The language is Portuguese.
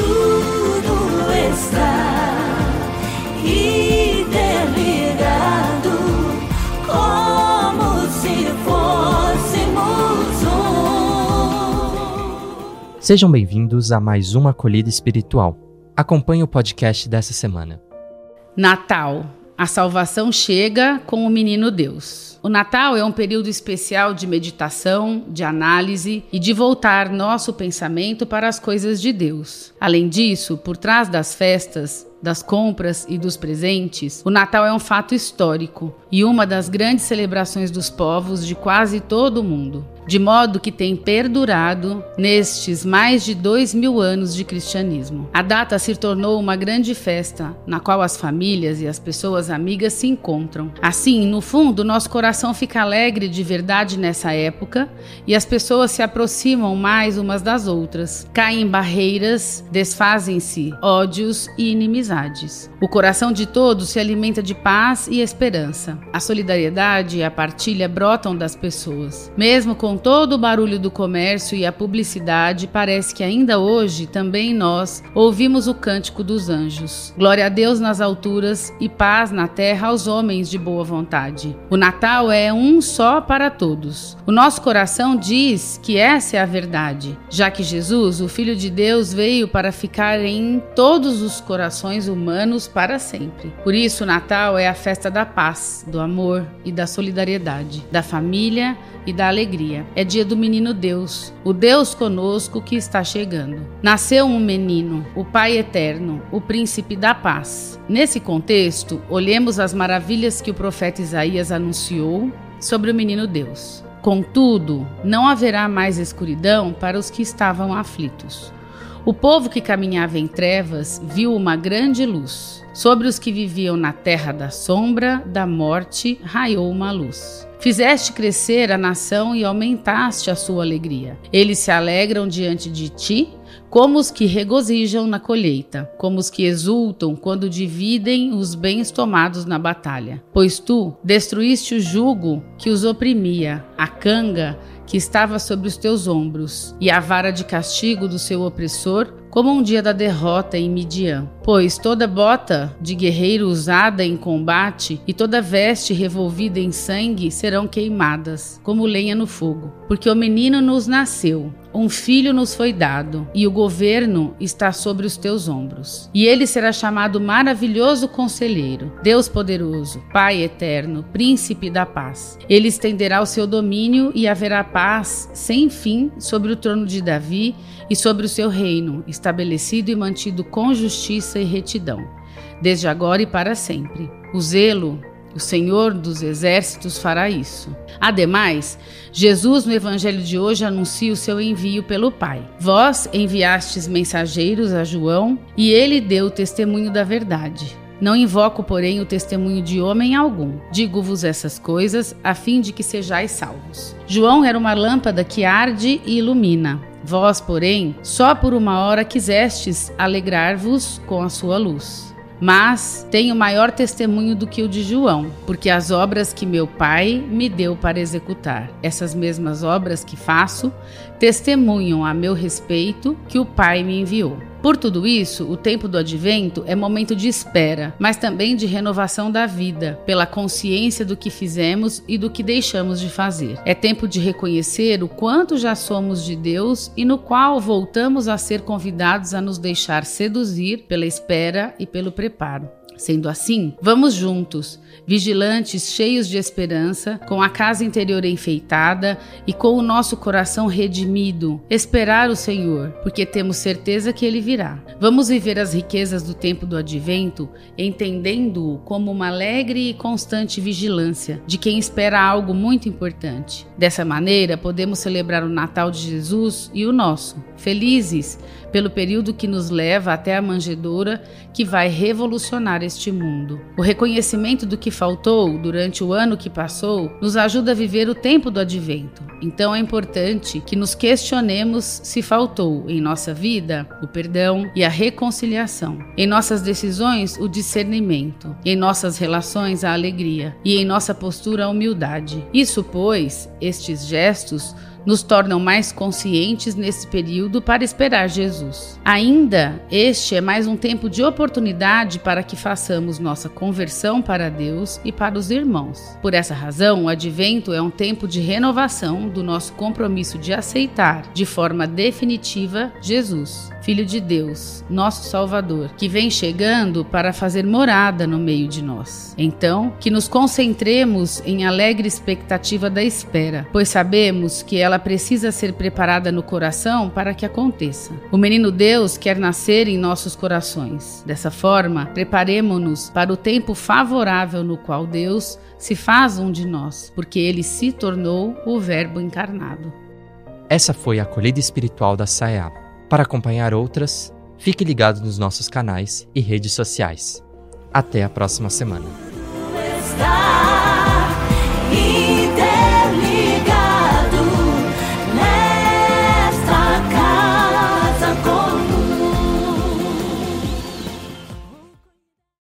tudo está interligado, como se fôssemos um. Sejam bem-vindos a mais uma acolhida espiritual. Acompanhe o podcast dessa semana. Natal. A salvação chega com o menino Deus. O Natal é um período especial de meditação, de análise e de voltar nosso pensamento para as coisas de Deus. Além disso, por trás das festas, das compras e dos presentes, o Natal é um fato histórico e uma das grandes celebrações dos povos de quase todo o mundo, de modo que tem perdurado nestes mais de dois mil anos de cristianismo. A data se tornou uma grande festa na qual as famílias e as pessoas amigas se encontram. Assim, no fundo, nosso coração fica alegre de verdade nessa época e as pessoas se aproximam mais umas das outras, caem barreiras, desfazem-se ódios e inimizades. O coração de todos se alimenta de paz e esperança. A solidariedade e a partilha brotam das pessoas. Mesmo com todo o barulho do comércio e a publicidade, parece que ainda hoje também nós ouvimos o cântico dos anjos. Glória a Deus nas alturas e paz na terra aos homens de boa vontade. O Natal é um só para todos. O nosso coração diz que essa é a verdade, já que Jesus, o Filho de Deus, veio para ficar em todos os corações humanos para sempre. Por isso, o Natal é a festa da paz, do amor e da solidariedade, da família e da alegria. É dia do menino Deus, o Deus conosco que está chegando. Nasceu um menino, o Pai eterno, o príncipe da paz. Nesse contexto, olhemos as maravilhas que o profeta Isaías anunciou sobre o menino Deus. Contudo, não haverá mais escuridão para os que estavam aflitos. O povo que caminhava em trevas viu uma grande luz. Sobre os que viviam na terra da sombra da morte raiou uma luz. Fizeste crescer a nação e aumentaste a sua alegria. Eles se alegram diante de ti, como os que regozijam na colheita, como os que exultam quando dividem os bens tomados na batalha. Pois tu destruíste o jugo que os oprimia, a canga que estava sobre os teus ombros, e a vara de castigo do seu opressor, como um dia da derrota em Midian. Pois toda bota de guerreiro usada em combate e toda veste revolvida em sangue serão queimadas, como lenha no fogo. Porque o menino nos nasceu, um filho nos foi dado, e o governo está sobre os teus ombros. E ele será chamado Maravilhoso Conselheiro, Deus Poderoso, Pai Eterno, Príncipe da Paz. Ele estenderá o seu domínio e haverá paz sem fim sobre o trono de Davi e sobre o seu reino, estabelecido e mantido com justiça e retidão, desde agora e para sempre. O zelo o Senhor dos Exércitos fará isso. Ademais, Jesus no Evangelho de hoje anuncia o seu envio pelo Pai. Vós enviastes mensageiros a João e ele deu testemunho da verdade. Não invoco, porém, o testemunho de homem algum. Digo-vos essas coisas a fim de que sejais salvos. João era uma lâmpada que arde e ilumina. Vós, porém, só por uma hora quisestes alegrar-vos com a sua luz mas tenho maior testemunho do que o de João, porque as obras que meu Pai me deu para executar, essas mesmas obras que faço, testemunham a meu respeito que o Pai me enviou. Por tudo isso, o tempo do advento é momento de espera, mas também de renovação da vida, pela consciência do que fizemos e do que deixamos de fazer. É tempo de reconhecer o quanto já somos de Deus e no qual voltamos a ser convidados a nos deixar seduzir pela espera e pelo preparo. Sendo assim, vamos juntos, vigilantes, cheios de esperança, com a casa interior enfeitada e com o nosso coração redimido, esperar o Senhor, porque temos certeza que ele virá. Vamos viver as riquezas do tempo do advento, entendendo-o como uma alegre e constante vigilância de quem espera algo muito importante. Dessa maneira, podemos celebrar o Natal de Jesus e o nosso, felizes pelo período que nos leva até a manjedoura que vai revolucionar este mundo. O reconhecimento do que faltou durante o ano que passou nos ajuda a viver o tempo do advento. Então é importante que nos questionemos se faltou em nossa vida o perdão e a reconciliação, em nossas decisões o discernimento, em nossas relações a alegria e em nossa postura a humildade. Isso, pois, estes gestos nos tornam mais conscientes nesse período para esperar Jesus. Ainda, este é mais um tempo de oportunidade para que façamos nossa conversão para Deus e para os irmãos. Por essa razão, o advento é um tempo de renovação do nosso compromisso de aceitar de forma definitiva Jesus, Filho de Deus, nosso Salvador, que vem chegando para fazer morada no meio de nós. Então, que nos concentremos em alegre expectativa da espera, pois sabemos que ela precisa ser preparada no coração para que aconteça. O menino Deus quer nascer em nossos corações. Dessa forma, preparemo-nos para o tempo favorável no qual Deus se faz um de nós, porque ele se tornou o Verbo encarnado. Essa foi a acolhida espiritual da SAEA. Para acompanhar outras, fique ligado nos nossos canais e redes sociais. Até a próxima semana.